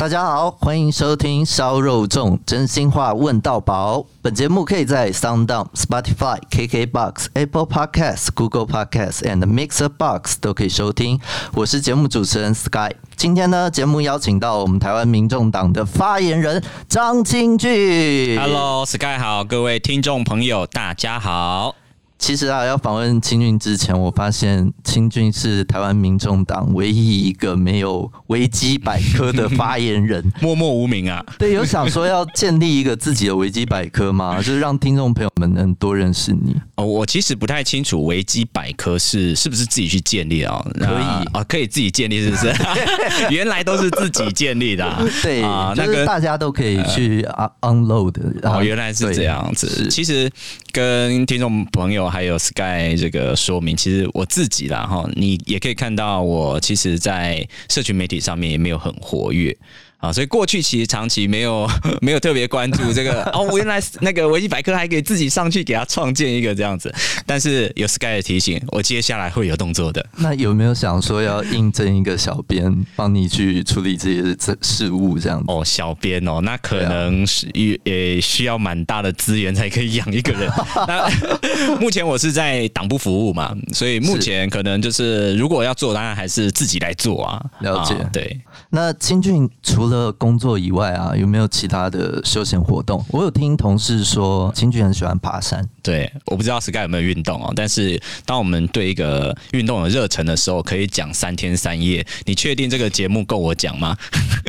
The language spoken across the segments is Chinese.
大家好，欢迎收听烧肉粽真心话问到饱。本节目可以在 SoundOn、Spotify、KKBox、Apple Podcasts、Google Podcasts and Mixer Box 都可以收听。我是节目主持人 Sky。今天呢，节目邀请到我们台湾民众党的发言人张清俊。Hello，Sky 好，各位听众朋友，大家好。其实啊，要访问清俊之前，我发现清俊是台湾民众党唯一一个没有维基百科的发言人，默默无名啊。对，有想说要建立一个自己的维基百科吗？就是让听众朋友们能多认识你。哦，我其实不太清楚维基百科是是不是自己去建立啊？可以啊，哦，可以自己建立，是不是？原来都是自己建立的啊。对啊，那个大家都可以去 unload。哦，原来是这样子。其实跟听众朋友。还有 Sky 这个说明，其实我自己啦哈，你也可以看到我其实，在社群媒体上面也没有很活跃。啊，所以过去其实长期没有 没有特别关注这个哦，原来那个维基百科还可以自己上去给他创建一个这样子，但是有 Sky 的提醒，我接下来会有动作的。那有没有想说要应征一个小编，帮你去处理这些事事务这样子？哦，小编哦，那可能是也需要蛮大的资源才可以养一个人。那 目前我是在党部服务嘛，所以目前可能就是如果要做，当然还是自己来做啊。了解，啊、对。那清俊除除了工作以外啊，有没有其他的休闲活动？我有听同事说，青俊很喜欢爬山。对，我不知道 Sky 有没有运动哦。但是当我们对一个运动有热忱的时候，可以讲三天三夜。你确定这个节目够我讲吗？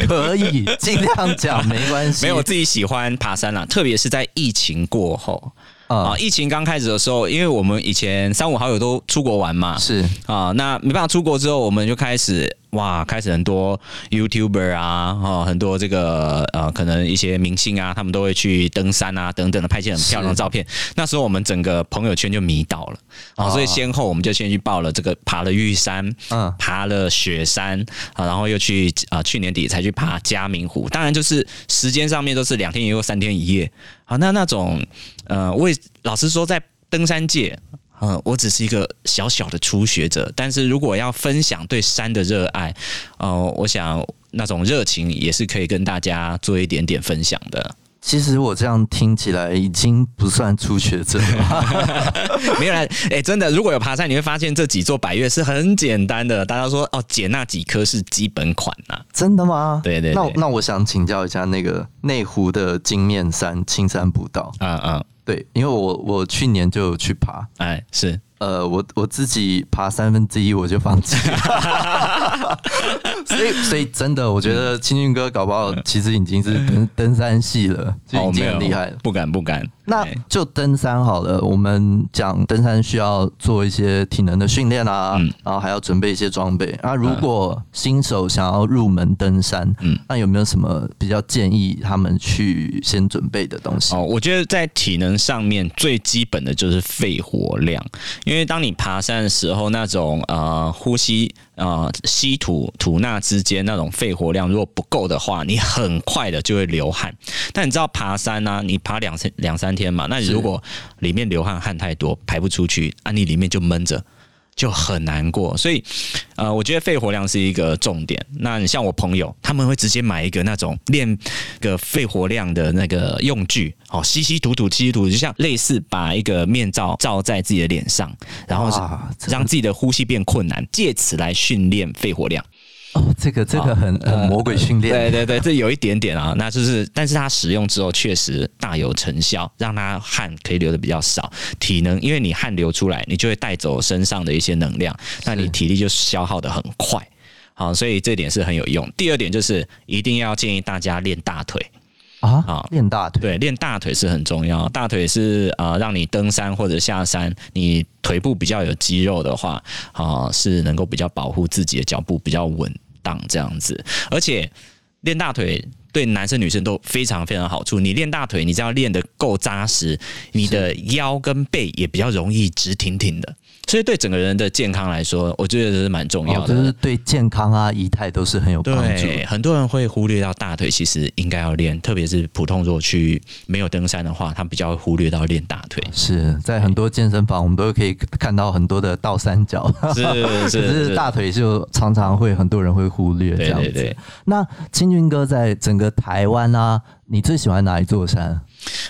可以，尽量讲，没关系。没有，我自己喜欢爬山啦，特别是在疫情过后。啊，疫情刚开始的时候，因为我们以前三五好友都出国玩嘛，是啊，那没办法出国之后，我们就开始哇，开始很多 YouTuber 啊，哦，很多这个呃，可能一些明星啊，他们都会去登山啊，等等的，拍些很漂亮的照片。那时候我们整个朋友圈就迷倒了啊，所以先后我们就先去报了这个，爬了玉山，嗯，爬了雪山啊，然后又去啊，去年底才去爬嘉明湖。当然就是时间上面都是两天一夜，三天一夜。好，那那种，呃，我也老实说，在登山界，呃，我只是一个小小的初学者。但是如果要分享对山的热爱，呃，我想那种热情也是可以跟大家做一点点分享的。其实我这样听起来已经不算初学者了 没有啦，哎、欸，真的，如果有爬山，你会发现这几座百岳是很简单的。大家说哦，捡那几颗是基本款呐、啊，真的吗？对对，对，那那我想请教一下那个内湖的金面山青山步道，嗯嗯，对，因为我我去年就有去爬，哎，是。呃，我我自己爬三分之一我就放弃了，所以 所以真的，我觉得青俊哥搞不好其实已经是登登山系了，就已经很厉害了。不敢不敢。那就登山好了，我们讲登山需要做一些体能的训练啊，然后还要准备一些装备。那如果新手想要入门登山，嗯，那有没有什么比较建议他们去先准备的东西？哦，我觉得在体能上面最基本的就是肺活量。因为当你爬山的时候，那种呃呼吸呃稀土吐纳之间那种肺活量如果不够的话，你很快的就会流汗。但你知道爬山呢、你爬两三两三天嘛，那如果里面流汗汗太多排不出去，啊你里面就闷着。就很难过，所以，呃，我觉得肺活量是一个重点。那你像我朋友，他们会直接买一个那种练个肺活量的那个用具，哦，吸吸吐吐，吸吸吐吐，就像类似把一个面罩罩在自己的脸上，然后让自己的呼吸变困难，借此来训练肺活量。哦，这个这个很很魔鬼训练，对对对，这有一点点啊，那就是，但是它使用之后确实大有成效，让它汗可以流的比较少，体能，因为你汗流出来，你就会带走身上的一些能量，那你体力就消耗的很快，好，所以这点是很有用。第二点就是一定要建议大家练大腿。啊，啊，练大腿，对，练大腿是很重要，大腿是啊，让你登山或者下山，你腿部比较有肌肉的话，啊，是能够比较保护自己的脚步比较稳。当这样子，而且练大腿对男生女生都非常非常好处。你练大腿，你只要练得够扎实，你的腰跟背也比较容易直挺挺的。所以对整个人的健康来说，我觉得这是蛮重要的，哦，就是对健康啊、仪态都是很有帮助。对，很多人会忽略到大腿，其实应该要练，特别是普通如果去没有登山的话，他比较会忽略到练大腿。是在很多健身房，我们都可以看到很多的倒三角，是 是，是，是大腿就常常会很多人会忽略这样子。那清俊哥在整个台湾啊，你最喜欢哪一座山？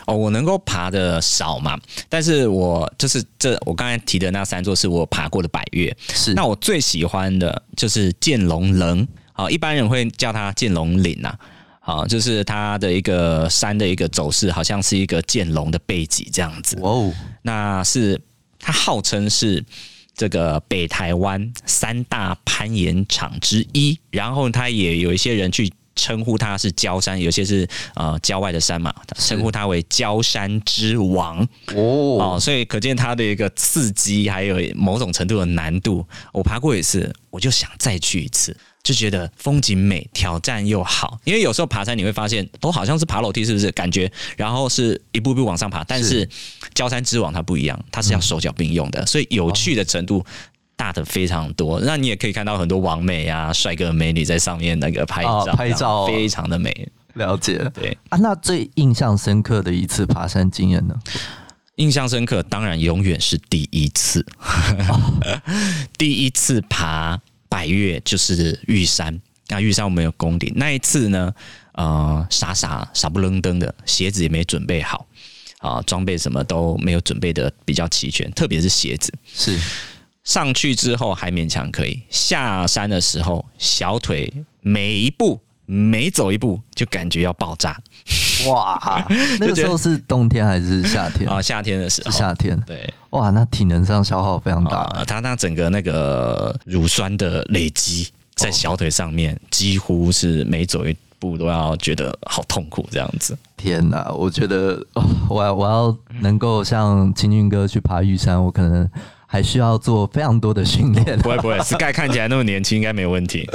哦，我能够爬的少嘛，但是我就是这我刚才提的那三座是我爬过的百岳，是。那我最喜欢的就是剑龙棱，好，一般人会叫它剑龙岭呐，好，就是它的一个山的一个走势，好像是一个剑龙的背脊这样子，哦，那是它号称是这个北台湾三大攀岩场之一，然后它也有一些人去。称呼它是焦山，有些是呃郊外的山嘛，称呼它为焦山之王哦，哦，所以可见它的一个刺激，还有某种程度的难度。我爬过一次，我就想再去一次，就觉得风景美，挑战又好。因为有时候爬山你会发现，都好像是爬楼梯，是不是？感觉然后是一步步往上爬，但是焦山之王它不一样，它是要手脚并用的，所以有趣的程度。哦大的非常多，那你也可以看到很多王美啊、帅哥美女在上面那个拍照，哦、拍照非常的美。了解，对啊。那最印象深刻的一次爬山经验呢？印象深刻，当然永远是第一次。哦、第一次爬百越就是玉山，那玉山我们有攻顶。那一次呢，呃，傻傻傻不愣登的，鞋子也没准备好啊，装备什么都没有准备的比较齐全，特别是鞋子是。上去之后还勉强可以，下山的时候小腿每一步每走一步就感觉要爆炸，哇！那个时候是冬天还是夏天啊？夏天的时候，夏天。对，哇，那体能上消耗非常大。啊，他那整个那个乳酸的累积在小腿上面，几乎是每走一步都要觉得好痛苦这样子。天哪，我觉得我要我要能够像清俊哥去爬玉山，我可能。还需要做非常多的训练。不会不会，Sky 看起来那么年轻，应该没有问题。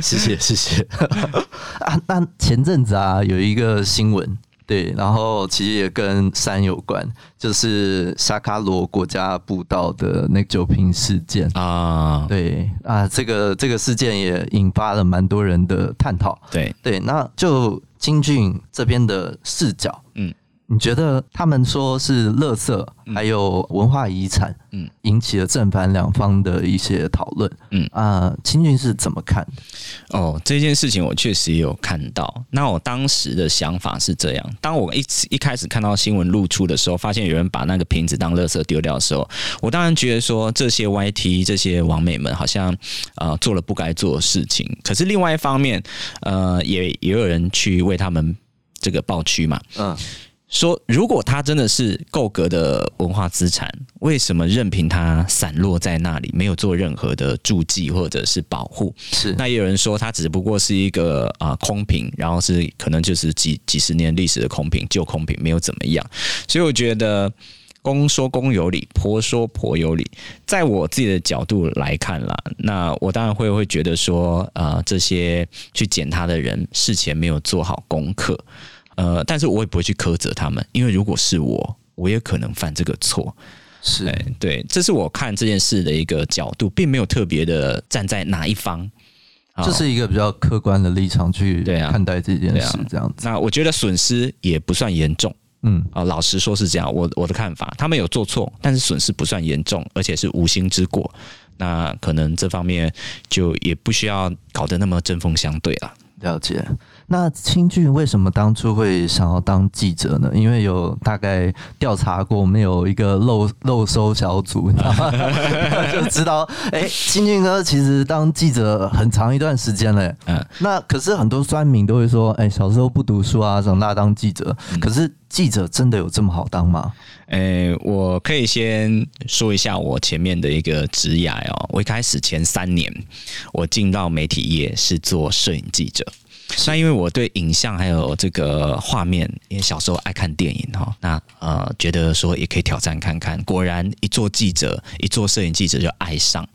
谢 谢谢谢。啊，那前阵子啊，有一个新闻，对，然后其实也跟山有关，就是沙卡罗国家步道的那个酒瓶事件啊。对啊，这个这个事件也引发了蛮多人的探讨。对对，那就金俊这边的视角，嗯。你觉得他们说是垃圾，还有文化遗产，嗯，引起了正反两方的一些讨论，嗯啊，清俊是怎么看的？哦，这件事情我确实也有看到。那我当时的想法是这样：当我一一开始看到新闻露出的时候，发现有人把那个瓶子当垃圾丢掉的时候，我当然觉得说这些 YT 这些网美们好像呃做了不该做的事情。可是另外一方面，呃，也也有人去为他们这个抱屈嘛，嗯。说，如果它真的是够格的文化资产，为什么任凭它散落在那里，没有做任何的注记或者是保护？是。那也有人说，它只不过是一个啊、呃、空瓶，然后是可能就是几几十年历史的空瓶，旧空瓶，没有怎么样。所以我觉得公说公有理，婆说婆有理。在我自己的角度来看啦，那我当然会会觉得说，啊、呃，这些去捡它的人事前没有做好功课。呃，但是我也不会去苛责他们，因为如果是我，我也可能犯这个错。是，对，这是我看这件事的一个角度，并没有特别的站在哪一方，这是一个比较客观的立场去看待这件事，这样子。那我觉得损失也不算严重，嗯，啊，老实说是这样，我我的看法，他们有做错，但是损失不算严重，而且是无心之过，那可能这方面就也不需要搞得那么针锋相对了。了解。那清俊为什么当初会想要当记者呢？因为有大概调查过，我们有一个漏漏收小组，你知道吗？就知道，哎、欸，清俊哥其实当记者很长一段时间了。嗯，那可是很多酸民都会说，哎、欸，小时候不读书啊，长大当记者。可是记者真的有这么好当吗？哎、欸，我可以先说一下我前面的一个职涯哦。我一开始前三年，我进到媒体业是做摄影记者。那因为我对影像还有这个画面，因为小时候爱看电影哈，那呃觉得说也可以挑战看看。果然一做记者，一做摄影记者就爱上。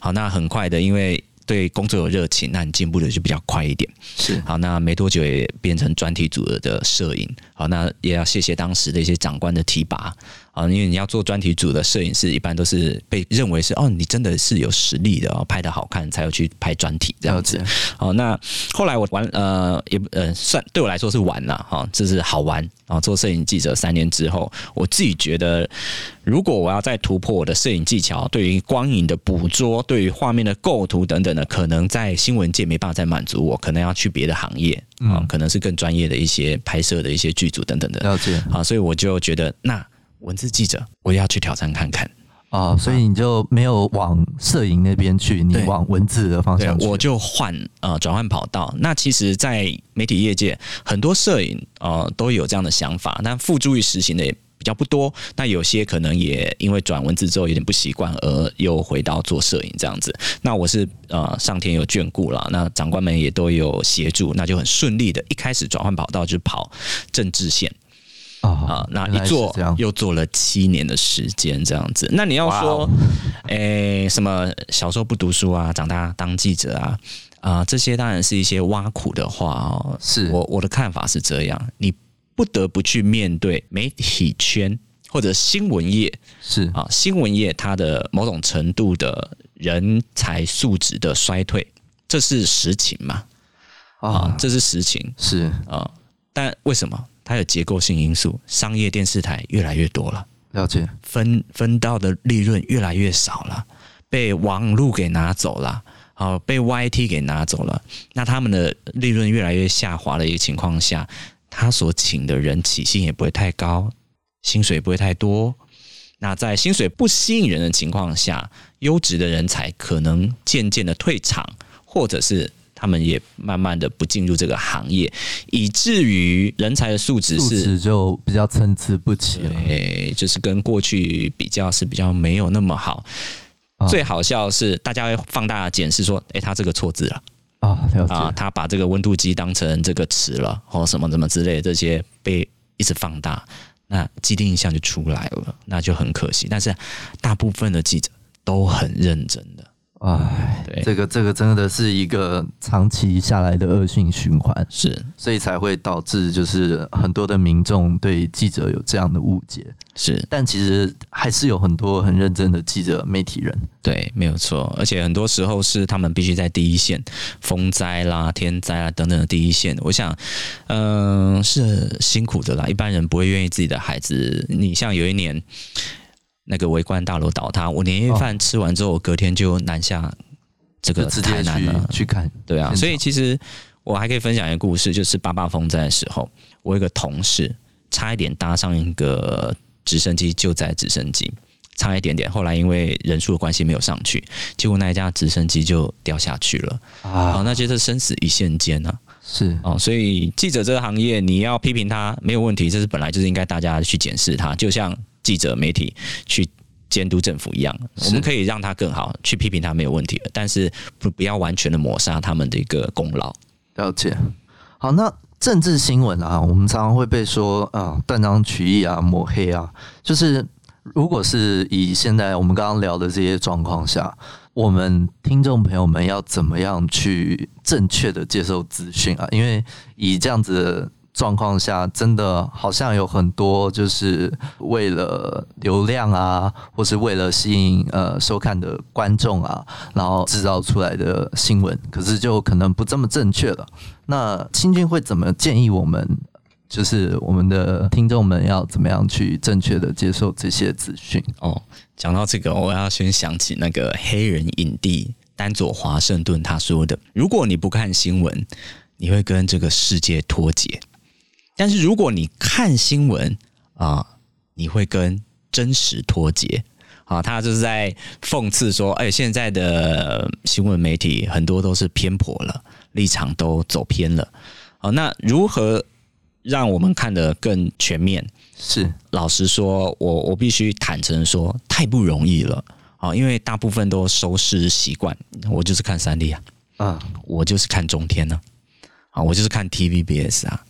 好，那很快的，因为对工作有热情，那你进步的就比较快一点。是，好，那没多久也变成专题组的摄影。好，那也要谢谢当时的一些长官的提拔。啊，因为你要做专题组的摄影师，一般都是被认为是哦，你真的是有实力的哦，拍的好看才有去拍专题这样子。好，那后来我玩呃也呃算对我来说是玩了哈，这是好玩啊。做摄影记者三年之后，我自己觉得，如果我要再突破我的摄影技巧，对于光影的捕捉，对于画面的构图等等的，可能在新闻界没办法再满足我，可能要去别的行业啊，可能是更专业的一些拍摄的一些剧组等等的。了解啊，所以我就觉得那。文字记者，我也要去挑战看看啊！所以你就没有往摄影那边去，你往文字的方向去，我就换呃转换跑道。那其实，在媒体业界，很多摄影呃都有这样的想法，但付诸于实行的也比较不多。那有些可能也因为转文字之后有点不习惯，而又回到做摄影这样子。那我是呃上天有眷顾了，那长官们也都有协助，那就很顺利的，一开始转换跑道就跑政治线。啊，那一做又做了七年的时间，这样子。那你要说，诶、欸，什么小时候不读书啊，长大当记者啊，啊，这些当然是一些挖苦的话哦。是我我的看法是这样，你不得不去面对媒体圈或者新闻业是啊，新闻业它的某种程度的人才素质的衰退，这是实情嘛？啊，这是实情是啊，但为什么？它有结构性因素，商业电视台越来越多了，了解。分分到的利润越来越少了，被网路给拿走了，好被 YT 给拿走了，那他们的利润越来越下滑的一个情况下，他所请的人起薪也不会太高，薪水不会太多，那在薪水不吸引人的情况下，优质的人才可能渐渐的退场，或者是。他们也慢慢的不进入这个行业，以至于人才的素质是就比较参差不齐了。对，就是跟过去比较是比较没有那么好。啊、最好笑是，大家会放大检视说：“哎，他这个错字了啊，啊，他把这个温度计当成这个词了，或什么什么之类的，这些被一直放大，那既定印象就出来了，那就很可惜。但是大部分的记者都很认真的。”哎，对，这个这个真的是一个长期下来的恶性循环，是，所以才会导致就是很多的民众对记者有这样的误解，是，但其实还是有很多很认真的记者媒体人，对，没有错，而且很多时候是他们必须在第一线，风灾啦、天灾啊等等的第一线，我想，嗯、呃，是辛苦的啦，一般人不会愿意自己的孩子，你像有一年。那个围观大楼倒塌，我年夜饭吃完之后，我隔天就南下这个台南了去看。对啊，所以其实我还可以分享一个故事，就是八八风灾的时候，我有一个同事差一点搭上一个直升机救灾直升机，差一点点，后来因为人数的关系没有上去，结果那一架直升机就掉下去了啊！那就是生死一线间啊！是哦，所以记者这个行业，你要批评他没有问题，这是本来就是应该大家去检视他，就像。记者媒体去监督政府一样，我们可以让他更好，去批评他没有问题的，但是不不要完全的抹杀他们的一个功劳。了解。好，那政治新闻啊，我们常常会被说啊断章取义啊抹黑啊，就是如果是以现在我们刚刚聊的这些状况下，我们听众朋友们要怎么样去正确的接受资讯啊？因为以这样子。状况下，真的好像有很多就是为了流量啊，或是为了吸引呃收看的观众啊，然后制造出来的新闻，可是就可能不这么正确了。那清君会怎么建议我们，就是我们的听众们要怎么样去正确的接受这些资讯？哦，讲到这个，我要先想起那个黑人影帝丹佐华盛顿他说的：“如果你不看新闻，你会跟这个世界脱节。”但是如果你看新闻啊，你会跟真实脱节啊。他就是在讽刺说，哎，现在的新闻媒体很多都是偏颇了，立场都走偏了。好，那如何让我们看得更全面？是老实说，我我必须坦诚说，太不容易了啊。因为大部分都收视习惯，我就是看三立啊，啊，我就是看中天呢，啊，我就是看 TVBS 啊。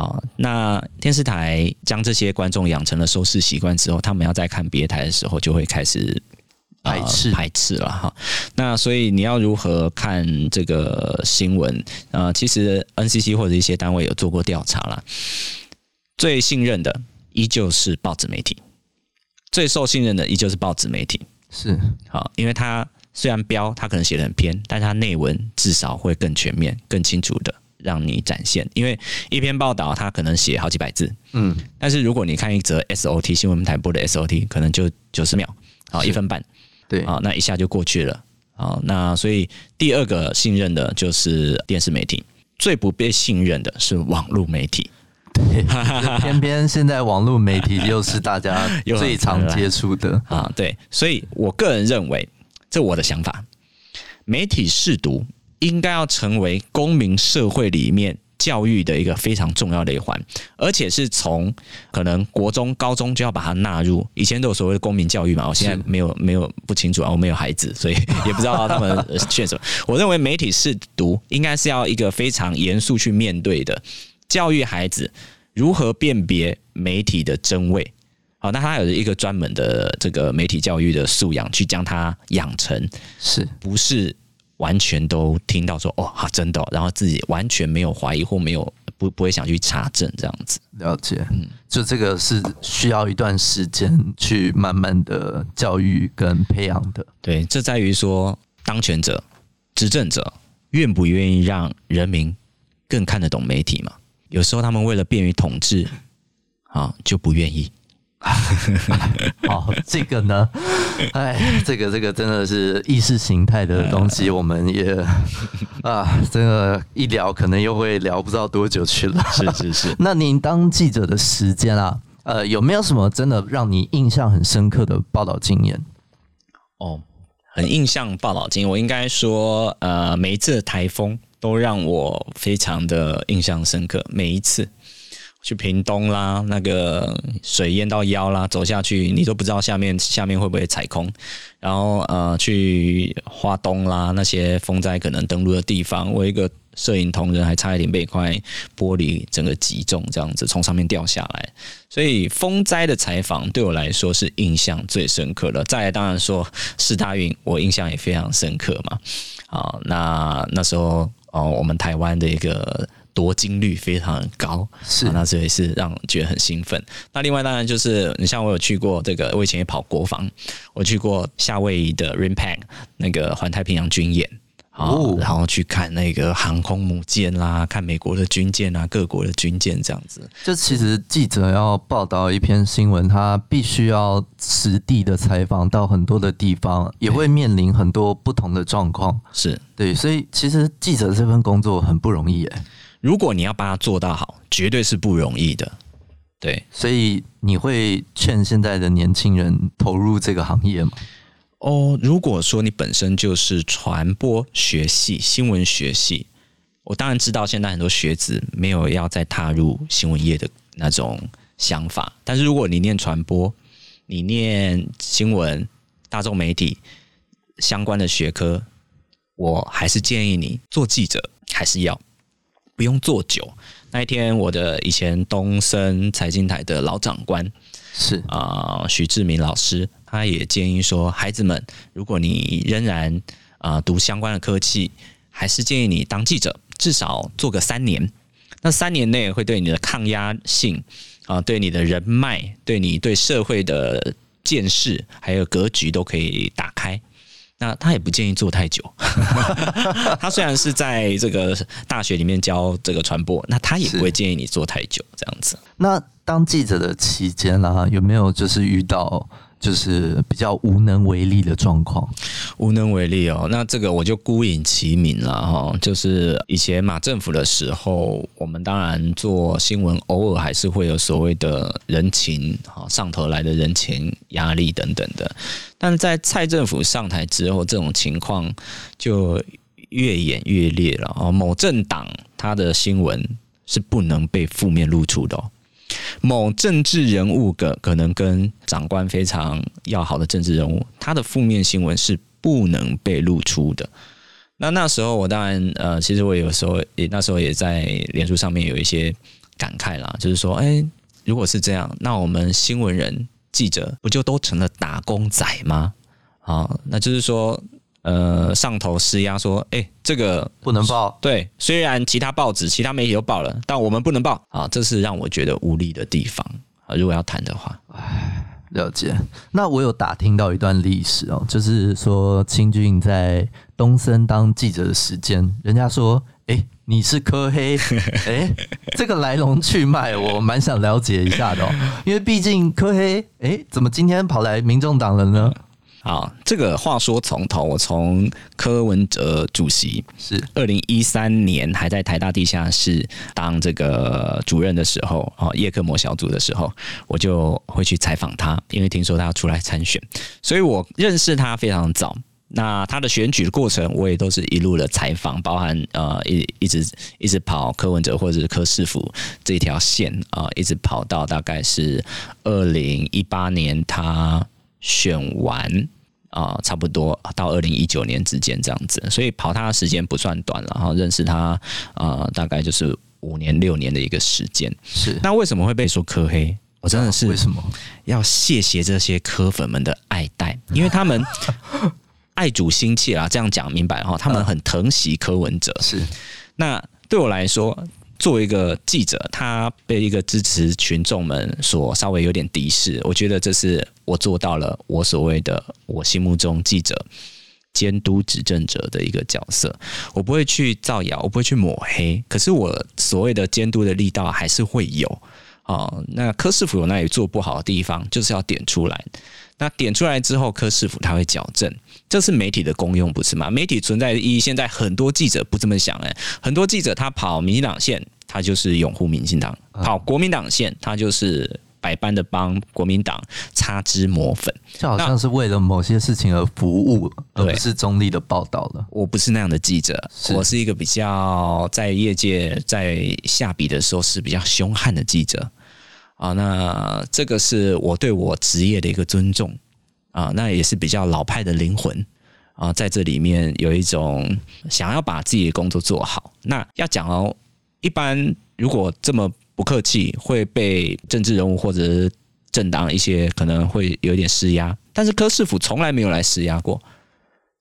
好，那电视台将这些观众养成了收视习惯之后，他们要再看别台的时候，就会开始排斥、呃、排斥了哈。那所以你要如何看这个新闻？呃，其实 NCC 或者一些单位有做过调查了，最信任的依旧是报纸媒体最受信任的依旧是报纸媒体，是好，因为它虽然标它可能写的很偏，但它内文至少会更全面、更清楚的让你展现。因为一篇报道它可能写好几百字，嗯，但是如果你看一则 SOT 新闻台播的 SOT，可能就九十秒，好，一分半，对，啊，那一下就过去了，啊，那所以第二个信任的就是电视媒体，最不被信任的是网络媒体。对，偏偏现在网络媒体又是大家 最常接触的。啊。对，所以我个人认为，这我的想法，媒体试读应该要成为公民社会里面教育的一个非常重要的一环，而且是从可能国中、高中就要把它纳入。以前都有所谓的公民教育嘛，我现在没有没有不清楚啊，我没有孩子，所以也不知道他们选什么。我认为媒体试读应该是要一个非常严肃去面对的。教育孩子如何辨别媒体的真伪，好，那他有一个专门的这个媒体教育的素养，去将它养成，是不是完全都听到说哦，好真的，然后自己完全没有怀疑或没有不不会想去查证这样子。了解，嗯，就这个是需要一段时间去慢慢的教育跟培养的。对，这在于说当权者、执政者愿不愿意让人民更看得懂媒体嘛？有时候他们为了便于统治，啊，就不愿意。好，这个呢，哎，这个这个真的是意识形态的东西，我们也 啊，这个一聊可能又会聊不知道多久去了。是是是。那您当记者的时间啊，呃，有没有什么真的让你印象很深刻的报道经验？哦，很印象报道经验，我应该说，呃，每一次的台风。都让我非常的印象深刻。每一次去屏东啦，那个水淹到腰啦，走下去你都不知道下面下面会不会踩空。然后呃，去花东啦，那些风灾可能登陆的地方，我一个摄影同仁还差一点被一块玻璃整个击中，这样子从上面掉下来。所以风灾的采访对我来说是印象最深刻的。再来当然说世大运，我印象也非常深刻嘛。好，那那时候。哦，我们台湾的一个夺金率非常高，是、啊、那这也是让我觉得很兴奋。那另外当然就是，你像我有去过这个，我以前也跑国防，我去过夏威夷的 RIMPAC 那个环太平洋军演。哦，然后去看那个航空母舰啦，看美国的军舰啊，各国的军舰这样子。就其实记者要报道一篇新闻，他必须要实地的采访到很多的地方，也会面临很多不同的状况。是对，所以其实记者这份工作很不容易诶。如果你要把它做到好，绝对是不容易的。对，所以你会劝现在的年轻人投入这个行业吗？哦，如果说你本身就是传播学系、新闻学系，我当然知道现在很多学子没有要再踏入新闻业的那种想法。但是如果你念传播，你念新闻、大众媒体相关的学科，我还是建议你做记者，还是要不用做久。那一天，我的以前东森财经台的老长官是啊、呃，许志明老师。他也建议说，孩子们，如果你仍然啊、呃、读相关的科技，还是建议你当记者，至少做个三年。那三年内会对你的抗压性啊、呃，对你的人脉，对你对社会的见识还有格局都可以打开。那他也不建议做太久。他虽然是在这个大学里面教这个传播，那他也不会建议你做太久这样子。那当记者的期间啦，有没有就是遇到？就是比较无能为力的状况，无能为力哦。那这个我就孤影其名了哈。就是以前马政府的时候，我们当然做新闻，偶尔还是会有所谓的人情哈，上头来的人情压力等等的。但在蔡政府上台之后，这种情况就越演越烈了哦。某政党他的新闻是不能被负面露出的。某政治人物个可能跟长官非常要好的政治人物，他的负面新闻是不能被露出的。那那时候我当然呃，其实我有时候也那时候也在脸书上面有一些感慨啦，就是说，哎，如果是这样，那我们新闻人记者不就都成了打工仔吗？啊，那就是说。呃，上头施压说，哎、欸，这个不能报。对，虽然其他报纸、其他媒体都报了，但我们不能报啊，这是让我觉得无力的地方啊。如果要谈的话，唉，了解。那我有打听到一段历史哦，就是说清俊在东森当记者的时间，人家说，哎、欸，你是柯黑，哎、欸，这个来龙去脉我蛮想了解一下的哦，因为毕竟柯黑，哎、欸，怎么今天跑来民众党了呢？好，这个话说从头，我从柯文哲主席是二零一三年还在台大地下室当这个主任的时候，哦，叶克膜小组的时候，我就会去采访他，因为听说他要出来参选，所以我认识他非常早。那他的选举的过程，我也都是一路的采访，包含呃一一直一直跑柯文哲或者是柯市府这条线啊，一直跑到大概是二零一八年他。选完啊、呃，差不多到二零一九年之间这样子，所以跑他的时间不算短了。然后认识他啊、呃，大概就是五年六年的一个时间。是，那为什么会被说柯黑？我真的是为什么要谢谢这些科粉们的爱戴，因为他们爱主心切啦。这样讲明白哈，他们很疼惜柯文哲。是，那对我来说。作为一个记者，他被一个支持群众们所稍微有点敌视，我觉得这是我做到了我所谓的我心目中记者监督执政者的一个角色。我不会去造谣，我不会去抹黑，可是我所谓的监督的力道还是会有啊、哦。那柯市府有那里做不好的地方，就是要点出来。那点出来之后，柯市府他会矫正，这是媒体的功用，不是吗？媒体存在的意义，现在很多记者不这么想哎，很多记者他跑民进党线，他就是拥护民进党；跑国民党线，他就是百般的帮国民党擦脂抹粉，就好像是为了某些事情而服务，而不是中立的报道了。我不是那样的记者，我是一个比较在业界在下笔的时候是比较凶悍的记者。啊，那这个是我对我职业的一个尊重啊，那也是比较老派的灵魂啊，在这里面有一种想要把自己的工作做好。那要讲哦，一般如果这么不客气，会被政治人物或者是政党一些可能会有点施压，但是柯市府从来没有来施压过，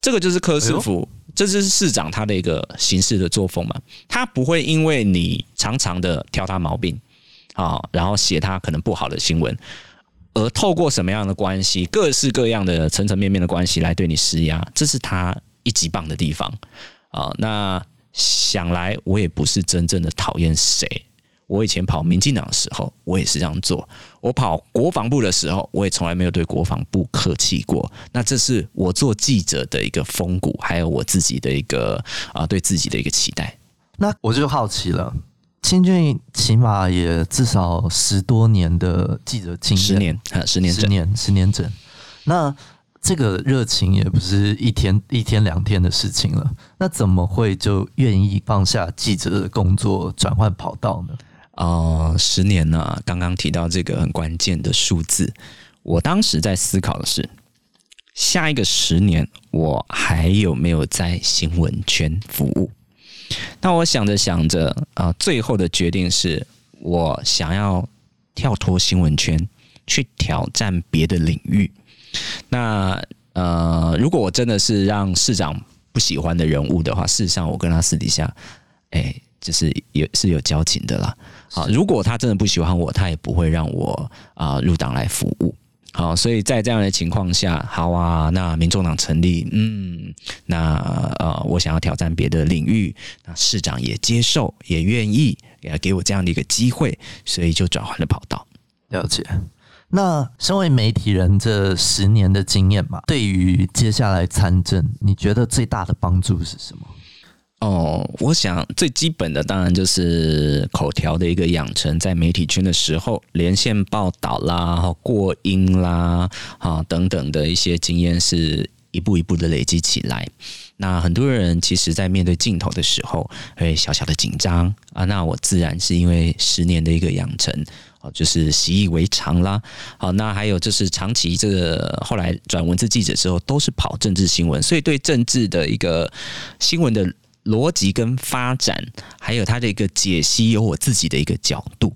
这个就是柯市府，这就是市长他的一个行事的作风嘛，他不会因为你常常的挑他毛病。啊，然后写他可能不好的新闻，而透过什么样的关系，各式各样的层层面面的关系来对你施压，这是他一级棒的地方啊。那想来我也不是真正的讨厌谁，我以前跑民进党的时候，我也是这样做；我跑国防部的时候，我也从来没有对国防部客气过。那这是我做记者的一个风骨，还有我自己的一个啊，对自己的一个期待。那我就好奇了。清俊起码也至少十多年的记者经验，十年啊，十年，十年，十年整。那这个热情也不是一天一天两天的事情了。那怎么会就愿意放下记者的工作，转换跑道呢？哦、呃，十年呢、啊，刚刚提到这个很关键的数字，我当时在思考的是，下一个十年我还有没有在新闻圈服务？那我想着想着啊，最后的决定是我想要跳脱新闻圈，去挑战别的领域。那呃，如果我真的是让市长不喜欢的人物的话，事实上我跟他私底下，哎，就是有是有交情的啦。好，如果他真的不喜欢我，他也不会让我啊入党来服务。好，所以在这样的情况下，好啊，那民众党成立，嗯，那呃，我想要挑战别的领域，那市长也接受，也愿意，也给我这样的一个机会，所以就转换了跑道。了解。那身为媒体人这十年的经验嘛，对于接下来参政，你觉得最大的帮助是什么？哦，我想最基本的当然就是口条的一个养成，在媒体圈的时候，连线报道啦、过音啦、啊等等的一些经验，是一步一步的累积起来。那很多人其实，在面对镜头的时候，会小小的紧张啊。那我自然是因为十年的一个养成，哦，就是习以为常啦。好，那还有就是长期这个后来转文字记者之后，都是跑政治新闻，所以对政治的一个新闻的。逻辑跟发展，还有它的一个解析，有我自己的一个角度。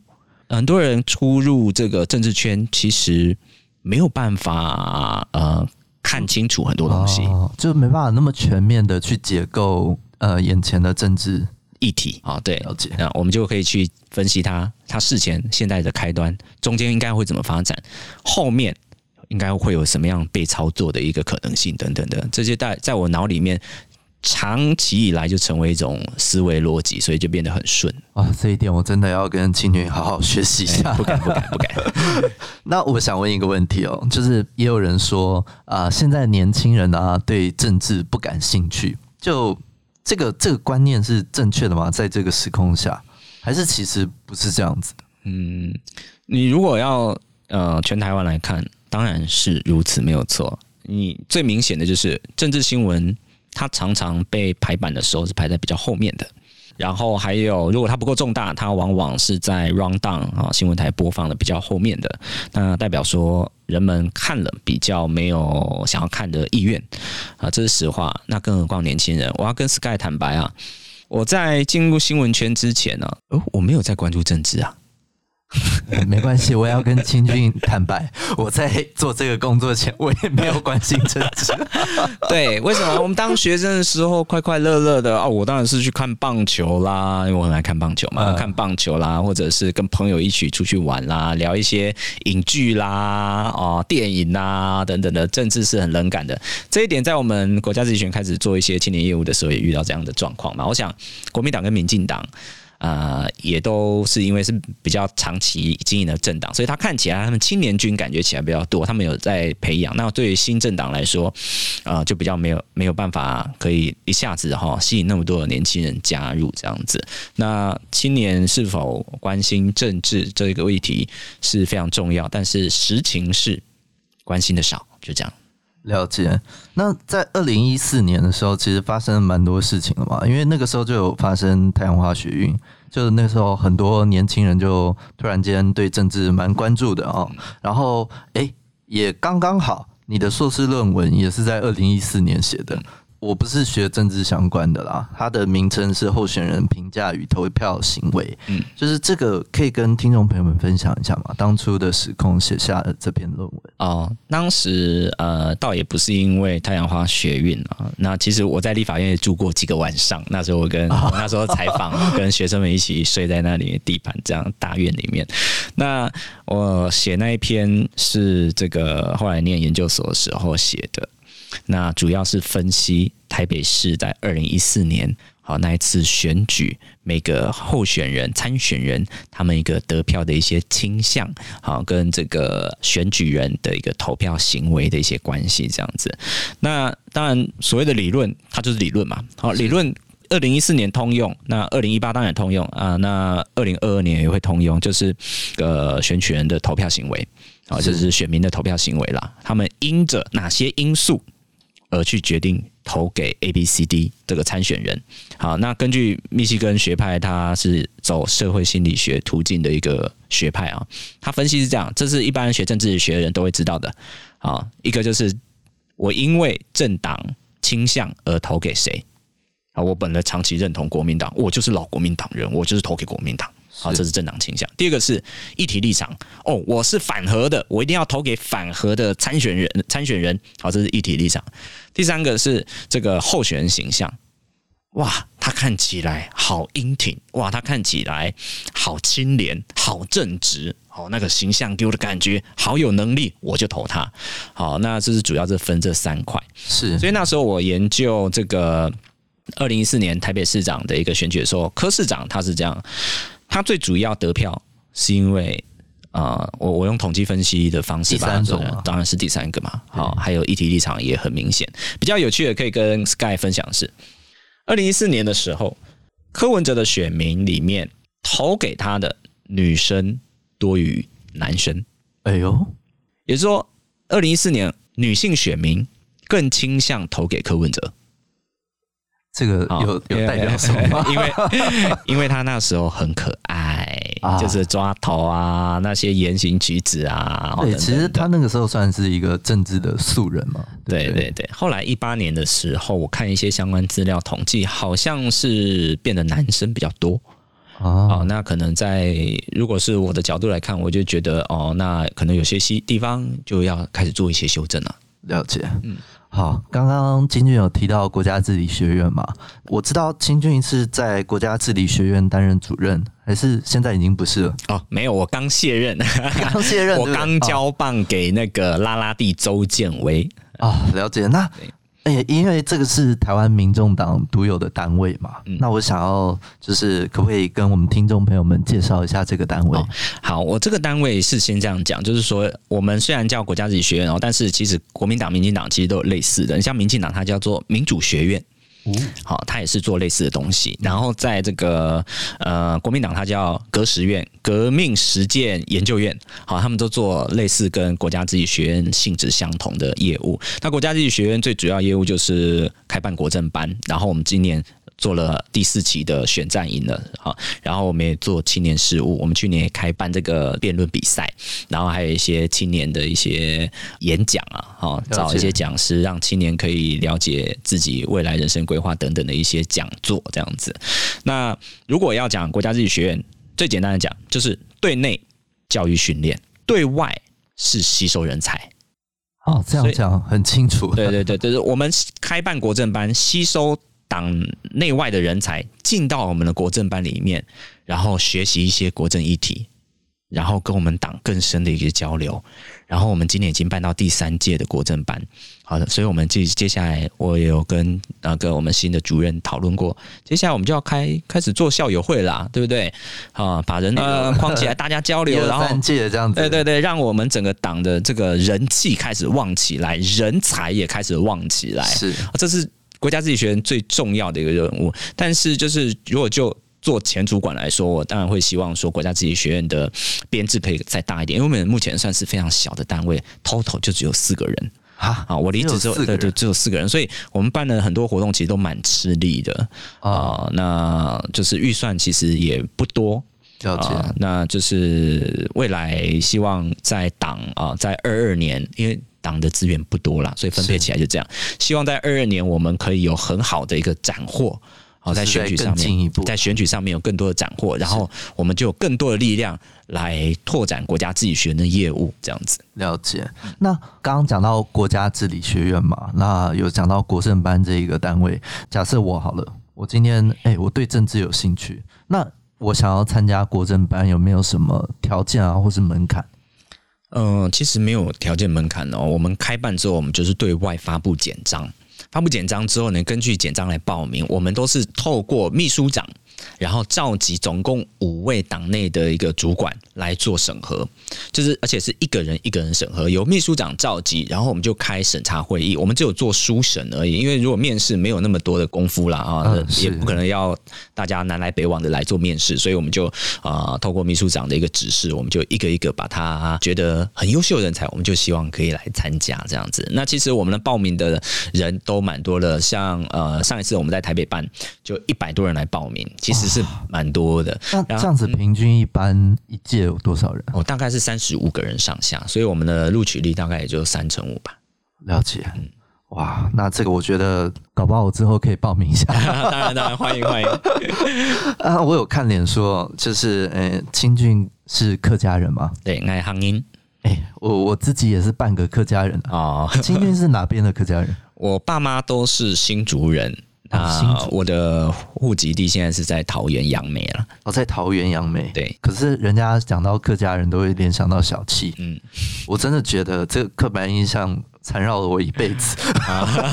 很多人出入这个政治圈，其实没有办法呃看清楚很多东西，哦，就没办法那么全面的去解构呃眼前的政治议题啊。对，了解。那我们就可以去分析它，它事前、现在的开端，中间应该会怎么发展，后面应该会有什么样被操作的一个可能性等等的，这些在在我脑里面。长期以来就成为一种思维逻辑，所以就变得很顺啊！这一点我真的要跟青年好好学习一下。欸、不敢，不敢，不敢。那我想问一个问题哦，就是也有人说啊，现在年轻人啊对政治不感兴趣，就这个这个观念是正确的吗？在这个时空下，还是其实不是这样子的？嗯，你如果要呃全台湾来看，当然是如此，没有错。你最明显的就是政治新闻。它常常被排版的时候是排在比较后面的，然后还有如果它不够重大，它往往是在 rundown 啊新闻台播放的比较后面的，那代表说人们看了比较没有想要看的意愿啊，这是实话。那更何况年轻人，我要跟 Sky 坦白啊，我在进入新闻圈之前呢，哦，我没有在关注政治啊。没关系，我要跟清俊坦白，我在做这个工作前，我也没有关心政治。对，为什么？我们当学生的时候，快快乐乐的哦，我当然是去看棒球啦，因为我很爱看棒球嘛，看棒球啦，或者是跟朋友一起出去玩啦，聊一些影剧啦、哦电影啦等等的。政治是很冷感的，这一点在我们国家自己选开始做一些青年业务的时候，也遇到这样的状况嘛。我想，国民党跟民进党。呃，也都是因为是比较长期经营的政党，所以他看起来他们青年军感觉起来比较多，他们有在培养。那对于新政党来说，呃，就比较没有没有办法可以一下子哈吸引那么多的年轻人加入这样子。那青年是否关心政治这个议题是非常重要，但是实情是关心的少，就这样。了解。那在二零一四年的时候，其实发生了蛮多事情了嘛，因为那个时候就有发生太阳花学运，就是那时候很多年轻人就突然间对政治蛮关注的哦。然后，诶，也刚刚好，你的硕士论文也是在二零一四年写的。我不是学政治相关的啦，它的名称是候选人评价与投票行为，嗯，就是这个可以跟听众朋友们分享一下嘛？当初的时空写下了这篇论文哦，当时呃，倒也不是因为太阳花学运啊，那其实我在立法院也住过几个晚上，那时候我跟我那时候采访，跟学生们一起睡在那里地板这样大院里面，那我写那一篇是这个后来念研究所的时候写的。那主要是分析台北市在二零一四年好那一次选举，每个候选人参选人他们一个得票的一些倾向，好跟这个选举人的一个投票行为的一些关系这样子。那当然所谓的理论，它就是理论嘛。好，理论二零一四年通用，那二零一八当然通用啊。那二零二二年也会通用，就是呃选举人的投票行为，啊就是选民的投票行为啦。他们因着哪些因素？而去决定投给 A、B、C、D 这个参选人。好，那根据密西根学派，他是走社会心理学途径的一个学派啊。他分析是这样，这是一般学政治学的人都会知道的。啊，一个就是我因为政党倾向而投给谁。啊，我本来长期认同国民党，我就是老国民党人，我就是投给国民党。好，这是政党倾向。第二个是议题立场。哦，我是反核的，我一定要投给反核的参选人。参选人，好，这是议题立场。第三个是这个候选人形象。哇，他看起来好英挺，哇，他看起来好清廉，好正直，好，那个形象给我的感觉好有能力，我就投他。好，那这是主要是分这三块。是，所以那时候我研究这个二零一四年台北市长的一个选举的时候，柯市长他是这样。他最主要得票是因为啊、呃，我我用统计分析的方式把它做，当然是第三个嘛。好，还有议题立场也很明显。比较有趣的可以跟 Sky 分享的是，二零一四年的时候，柯文哲的选民里面投给他的女生多于男生。哎呦，也就是说，二零一四年女性选民更倾向投给柯文哲。这个有有代表什么吗？因为因为他那时候很可爱，就是抓头啊，那些言行举止啊。对，其实他那个时候算是一个政治的素人嘛。对对对。后来一八年的时候，我看一些相关资料统计，好像是变得男生比较多。哦，那可能在如果是我的角度来看，我就觉得哦，那可能有些西地方就要开始做一些修正了。了解，嗯。好，刚刚金俊有提到国家治理学院嘛？我知道金俊是在国家治理学院担任主任，还是现在已经不是了？哦，没有，我刚卸任，刚卸任，我刚交棒给那个拉拉蒂周建威。哦，了解。那。哎，因为这个是台湾民众党独有的单位嘛，嗯、那我想要就是可不可以跟我们听众朋友们介绍一下这个单位？哦、好，我这个单位是先这样讲，就是说我们虽然叫国家治理学院哦，但是其实国民党、民进党其实都有类似的，你像民进党它叫做民主学院。好，他也是做类似的东西。然后在这个呃，国民党他叫革实院、革命实践研究院。好，他们都做类似跟国家自己学院性质相同的业务。那国家自己学院最主要业务就是开办国政班。然后我们今年。做了第四期的选战营了，好，然后我们也做青年事务，我们去年也开办这个辩论比赛，然后还有一些青年的一些演讲啊，哈，找一些讲师，让青年可以了解自己未来人生规划等等的一些讲座，这样子。那如果要讲国家治理学院，最简单的讲就是对内教育训练，对外是吸收人才。哦，这样讲很清楚。对对对，就是我们开办国政班，吸收。党内外的人才进到我们的国政班里面，然后学习一些国政议题，然后跟我们党更深的一个交流。然后我们今年已经办到第三届的国政班，好的，所以我们接接下来我也有跟那个我们新的主任讨论过，接下来我们就要开开始做校友会啦，对不对？啊，把人呃框起来，大家交流，然后三届这样子，对对对，让我们整个党的这个人气开始旺起来，人才也开始旺起来，是，这是。国家自己学院最重要的一个任务，但是就是如果就做前主管来说，我当然会希望说国家自己学院的编制可以再大一点，因为我们目前算是非常小的单位，total 就只有四个人啊啊！我离职之后，对对，只有四个人，所以我们办了很多活动，其实都蛮吃力的啊。那就是预算其实也不多，了解。那就是未来希望在党啊，在二二年，因为。党的资源不多了，所以分配起来就这样。希望在二二年我们可以有很好的一个斩获，好在选举上面，在选举上面有更多的斩获，然后我们就有更多的力量来拓展国家治理学院的业务，这样子。了解。那刚刚讲到国家治理学院嘛，那有讲到国政班这一个单位。假设我好了，我今天哎、欸，我对政治有兴趣，那我想要参加国政班，有没有什么条件啊，或是门槛？嗯，其实没有条件门槛哦。我们开办之后，我们就是对外发布简章，发布简章之后呢，根据简章来报名。我们都是透过秘书长。然后召集总共五位党内的一个主管来做审核，就是而且是一个人一个人审核，由秘书长召集，然后我们就开审查会议。我们只有做书审而已，因为如果面试没有那么多的功夫啦啊，嗯、也不可能要大家南来北往的来做面试，所以我们就啊、呃，透过秘书长的一个指示，我们就一个一个把他觉得很优秀的人才，我们就希望可以来参加这样子。那其实我们的报名的人都蛮多的，像呃上一次我们在台北办，就一百多人来报名，其实是蛮多的。那这样子平均一般一届有多少人？哦，大概是三十五个人上下，所以我们的录取率大概也就三成五吧。了解，嗯，哇，那这个我觉得搞不好我之后可以报名一下。当然，当然，欢迎欢迎。啊，我有看脸说，就是呃，清俊是客家人吗？对，爱夯音。哎、欸，我我自己也是半个客家人啊。清俊是哪边的客家人？我爸妈都是新竹人。啊，我的户籍地现在是在桃园杨梅了。哦，在桃园杨梅。对，可是人家讲到客家人都会联想到小气。嗯，我真的觉得这个刻板印象缠绕了我一辈子。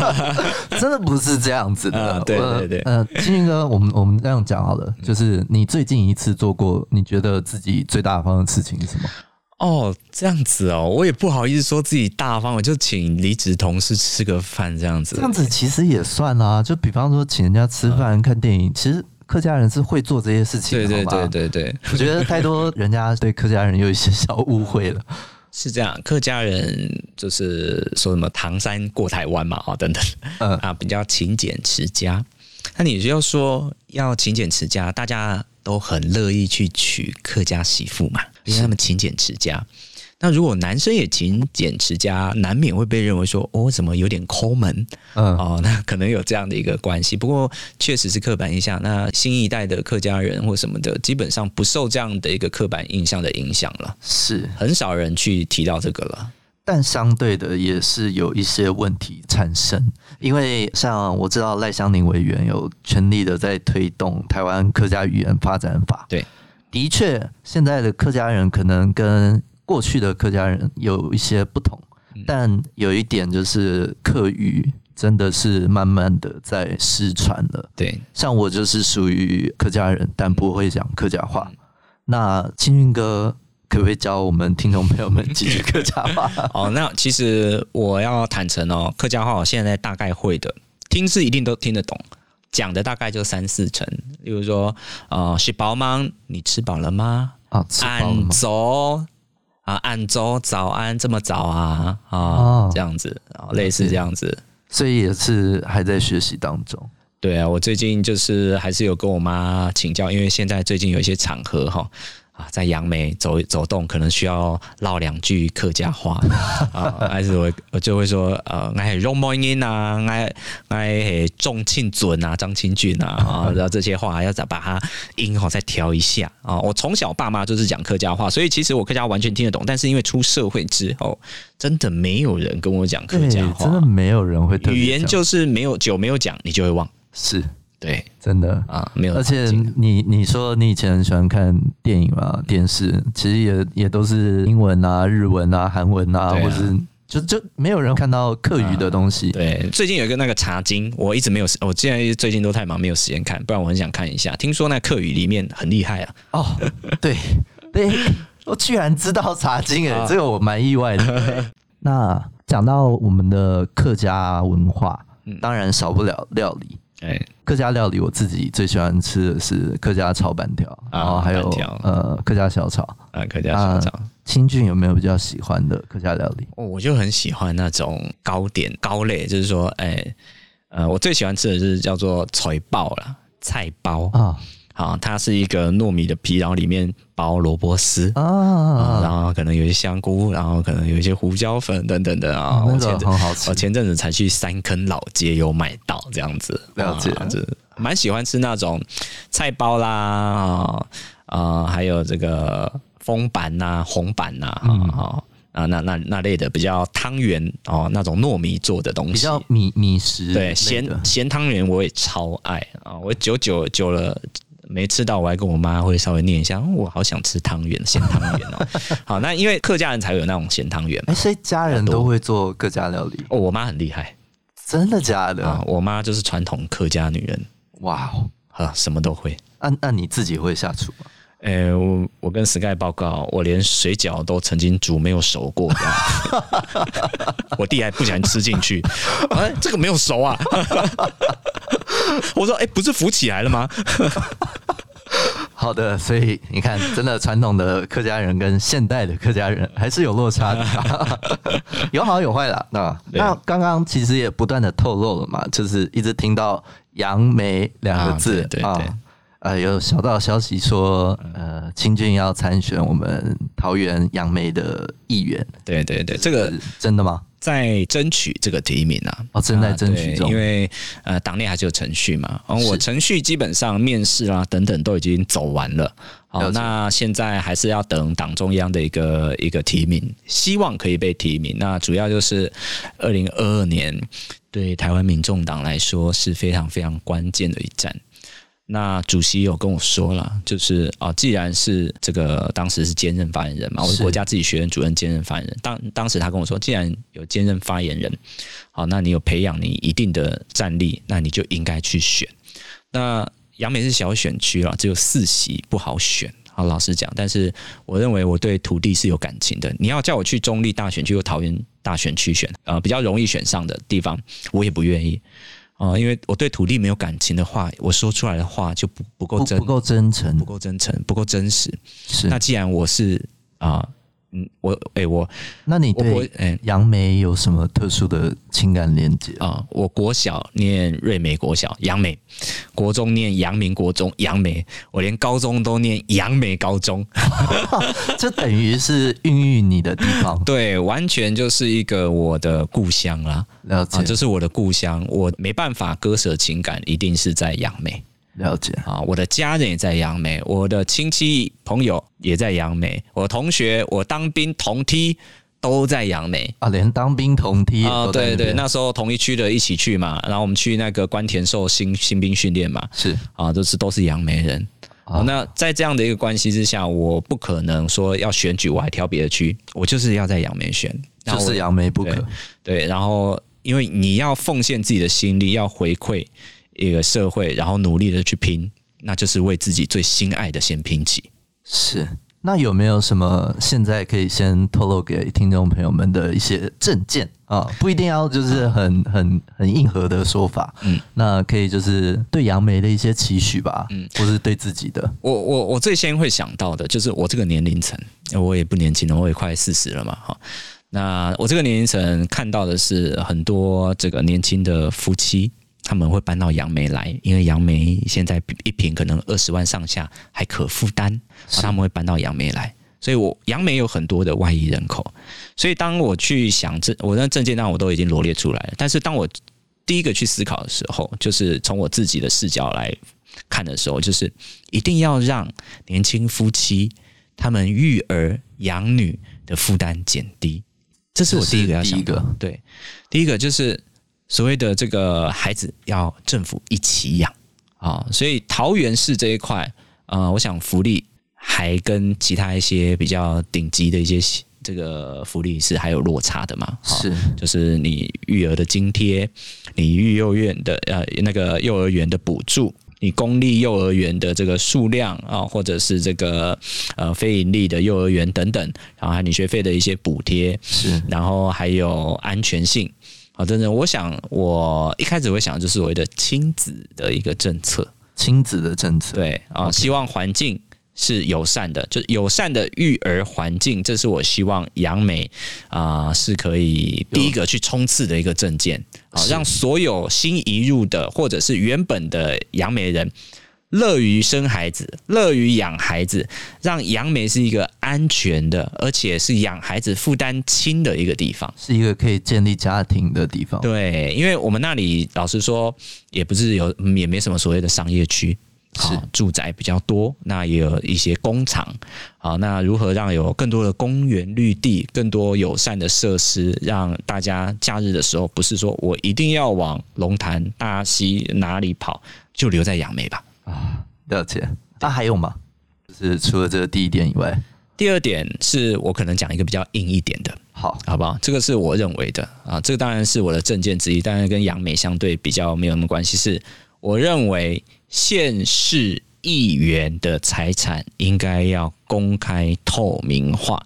真的不是这样子的。对对对。呃，金云哥，我们我们这样讲好了，就是你最近一次做过你觉得自己最大方的事情是什么？哦，这样子哦，我也不好意思说自己大方，我就请离职同事吃个饭这样子。这样子其实也算啊，就比方说请人家吃饭、嗯、看电影，其实客家人是会做这些事情的。对对对对对，我觉得太多人家对客家人有一些小误会了。是这样，客家人就是说什么唐山过台湾嘛，啊等等，嗯啊比较勤俭持家。那你就要说要勤俭持家，大家都很乐意去娶客家媳妇嘛。因为他们勤俭持家，那如果男生也勤俭持家，难免会被认为说哦，怎么有点抠门？嗯，哦，那可能有这样的一个关系。不过确实是刻板印象。那新一代的客家人或什么的，基本上不受这样的一个刻板印象的影响了，是很少人去提到这个了。但相对的也是有一些问题产生，因为像我知道赖香林委员有全力的在推动台湾客家语言发展法。对，的确，现在的客家人可能跟过去的客家人有一些不同，但有一点就是客语真的是慢慢的在失传了。对，像我就是属于客家人，但不会讲客家话。那青云哥。可不可以教我们听众朋友们几句客家话？哦，那其实我要坦诚哦，客家话我现在大概会的，听是一定都听得懂，讲的大概就三四成。例如说，呃，是饱吗？你吃饱了吗？啊，吃饱了吗？走啊，按走，早安，这么早啊？啊，哦、这样子啊，类似这样子，所以也是还在学习当中。对啊，我最近就是还是有跟我妈请教，因为现在最近有一些场合哈。在杨梅走走动，可能需要唠两句客家话 啊，还是我我就会说呃，我是容某音啊，我我是仲庆准啊，张清俊啊啊，然后这些话要再把它音好再调一下啊。我从小爸妈就是讲客家话，所以其实我客家完全听得懂，但是因为出社会之后，真的没有人跟我讲客家话，真的没有人会。语言就是没有久没有讲，你就会忘。是。对，真的啊，没有。而且你你说你以前很喜欢看电影嘛，电视其实也也都是英文啊、日文啊、韩文啊，啊或者是就就没有人看到客语的东西。啊、对，最近有一个那个茶经，我一直没有，我现在最近都太忙，没有时间看，不然我很想看一下。听说那客语里面很厉害啊。哦，对对，我居然知道茶经诶，这个我蛮意外的。那讲到我们的客家文化，当然少不了料理。哎，客家料理我自己最喜欢吃的是客家炒板条，然后还有呃客家小炒啊，客家小炒。清俊有没有比较喜欢的客家料理？哦，我就很喜欢那种糕点糕类，就是说，哎，呃，我最喜欢吃的是叫做菜包啦，菜包啊。啊，它是一个糯米的皮，然后里面包萝卜丝啊，然后可能有一些香菇，然后可能有一些胡椒粉等等的啊。我前很好吃，我前阵子才去三坑老街有买到这样子，了解，蛮喜欢吃那种菜包啦啊啊，还有这个封板呐、红板呐，啊啊那那那类的比较汤圆哦，那种糯米做的东西，比较米米食，对咸咸汤圆我也超爱啊，我久久久了。没吃到，我还跟我妈会稍微念一下，我好想吃汤圆，咸汤圆哦。好，那因为客家人才有那种咸汤圆，哎，所以家人都会做客家料理。哦，我妈很厉害，真的假的？啊，我妈就是传统客家女人。哇哦，啊，什么都会。那那你自己会下厨吗？哎，我我跟 Sky 报告，我连水饺都曾经煮没有熟过。我弟还不想吃进去，哎，这个没有熟啊。我说：“哎，不是浮起来了吗？” 好的，所以你看，真的传统的客家人跟现代的客家人还是有落差的，有好有坏啦。那那刚刚其实也不断的透露了嘛，就是一直听到“杨梅”两个字啊，呃，有小道消息说，呃，清俊要参选我们桃园杨梅的议员。对对对，这个真的吗？在争取这个提名啊！哦，正在争取中，因为呃，党内还是有程序嘛。然后我程序基本上面试啦等等都已经走完了。好，那现在还是要等党中央的一个一个提名，希望可以被提名。那主要就是二零二二年对台湾民众党来说是非常非常关键的一战。那主席有跟我说了，就是啊，既然是这个当时是兼任发言人嘛，我是国家自己学院主任兼任发言人。当当时他跟我说，既然有兼任发言人，好，那你有培养你一定的战力，那你就应该去选。那杨梅是小选区了，只有四席，不好选。好，老实讲，但是我认为我对土地是有感情的。你要叫我去中立大选区或桃园大选区选，呃，比较容易选上的地方，我也不愿意。啊，因为我对土地没有感情的话，我说出来的话就不不够真，不够真诚，不够真诚，不够真实。是，那既然我是啊。嗯，我哎、欸，我那你对哎杨梅有什么特殊的情感连接啊？我国小念瑞美国小，杨梅；国中念阳明国中，杨梅；我连高中都念杨梅高中，这等于是孕育你的地方。对，完全就是一个我的故乡啦。了解，这是我的故乡，我没办法割舍情感，一定是在杨梅。了解。啊，我的家人也在杨梅，我的亲戚朋友也在杨梅，我同学，我当兵同梯都在杨梅。啊，连当兵同梯啊，对对，那时候同一区的一起去嘛，然后我们去那个关田寿新新兵训练嘛，是。啊，都是都是杨梅人。哦，那在这样的一个关系之下，我不可能说要选举，我还挑别的区，我就是要在杨梅选，就是杨梅不可。对，对，然后因为你要奉献自己的心力，要回馈一个社会，然后努力的去拼，那就是为自己最心爱的先拼起。是。那有没有什么现在可以先透露给听众朋友们的一些证件啊？不一定要就是很很很硬核的说法，嗯，那可以就是对杨梅的一些期许吧，嗯，或是对自己的。我我我最先会想到的就是我这个年龄层，我也不年轻了，我也快四十了嘛，哈。那我这个年龄层看到的是很多这个年轻的夫妻。他们会搬到杨梅来，因为杨梅现在一瓶可能二十万上下，还可负担。他们会搬到杨梅来，所以我杨梅有很多的外移人口。所以当我去想这，我那证件当我都已经罗列出来了。但是当我第一个去思考的时候，就是从我自己的视角来看的时候，就是一定要让年轻夫妻他们育儿养女的负担减低。这是我第一个要想的。对，第一个就是。所谓的这个孩子要政府一起养啊，所以桃园市这一块，呃，我想福利还跟其他一些比较顶级的一些这个福利是还有落差的嘛？是，就是你育儿的津贴，你育幼院的呃那个幼儿园的补助，你公立幼儿园的这个数量啊，或者是这个呃非盈利的幼儿园等等，然后还有你学费的一些补贴，是，然后还有安全性。啊，真的，我想我一开始会想就是所谓的亲子的一个政策，亲子的政策，对啊希望环境是友善的，就是友善的育儿环境，这是我希望杨梅啊是可以第一个去冲刺的一个证件啊，让所有新移入的或者是原本的杨梅人。乐于生孩子，乐于养孩子，让杨梅是一个安全的，而且是养孩子负担轻的一个地方，是一个可以建立家庭的地方。对，因为我们那里老实说，也不是有，也没什么所谓的商业区，是住宅比较多，那也有一些工厂。好，那如何让有更多的公园绿地，更多友善的设施，让大家假日的时候不是说我一定要往龙潭、大溪哪里跑，就留在杨梅吧。啊，了解。那、啊、还有吗？就是除了这个第一点以外，第二点是我可能讲一个比较硬一点的，好，好不好？这个是我认为的啊，这个当然是我的证件之一，当然跟杨梅相对比较没有什么关系。是我认为县市议员的财产应该要公开透明化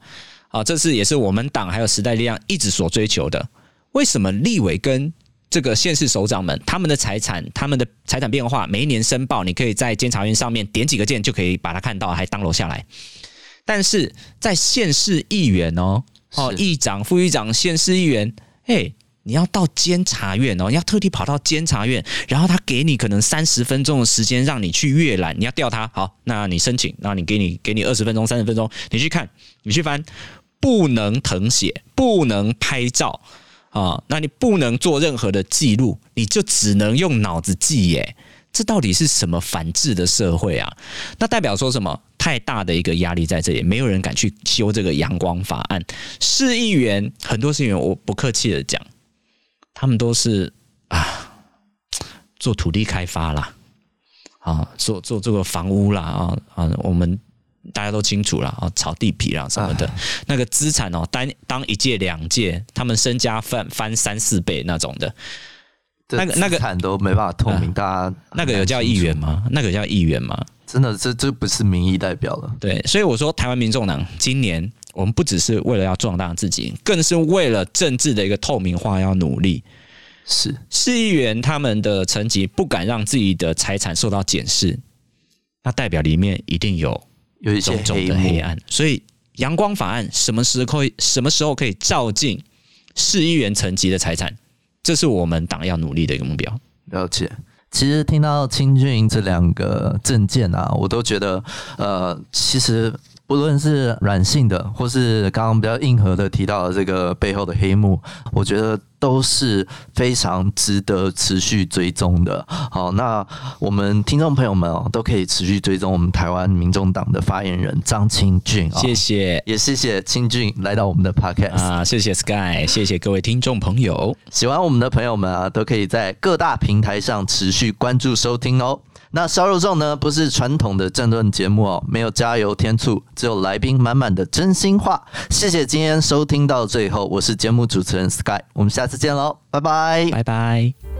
啊，这是也是我们党还有时代力量一直所追求的。为什么立委跟这个县市首长们，他们的财产，他们的财产变化，每一年申报，你可以在监察院上面点几个键就可以把它看到，还 download 下来。但是在县市议员哦，哦，议长、副议长、县市议员，嘿，你要到监察院哦，你要特地跑到监察院，然后他给你可能三十分钟的时间让你去阅览，你要调他，好，那你申请，那你给你给你二十分钟、三十分钟，你去看，你去翻，不能誊写，不能拍照。啊，那你不能做任何的记录，你就只能用脑子记耶？这到底是什么反智的社会啊？那代表说什么？太大的一个压力在这里，没有人敢去修这个阳光法案。市议员很多市议员，我不客气的讲，他们都是啊，做土地开发啦，啊，做做这个房屋啦，啊啊，我们。大家都清楚了啊，炒地皮啦什么的，那个资产哦，单当一届两届，他们身家翻翻三四倍那种的，那个那个产都没办法透明，大家那个有叫议员吗？那个叫议员吗？真的，这这不是民意代表了。对，所以我说，台湾民众党今年我们不只是为了要壮大自己，更是为了政治的一个透明化要努力。是市议员他们的层级不敢让自己的财产受到检视，那代表里面一定有。有一些种种的黑暗，所以阳光法案什么时候可以什么时候可以照进市议员层级的财产？这是我们党要努力的一个目标。了解。其实听到清俊这两个证件啊，我都觉得呃，其实不论是软性的，或是刚刚比较硬核的提到的这个背后的黑幕，我觉得都是非常值得持续追踪的。好，那我们听众朋友们哦，都可以持续追踪我们台湾民众党的发言人张清俊。谢谢，也谢谢清俊来到我们的 podcast 啊，谢谢 Sky，谢谢各位听众朋友。喜欢我们的朋友们啊，都可以在各大平台上持续关注收听哦。那烧肉粽呢，不是传统的政论节目哦，没有加油添醋，只有来宾满满的真心话。谢谢今天收听到最后，我是节目主持人 Sky，我们下次见喽，拜拜，拜拜。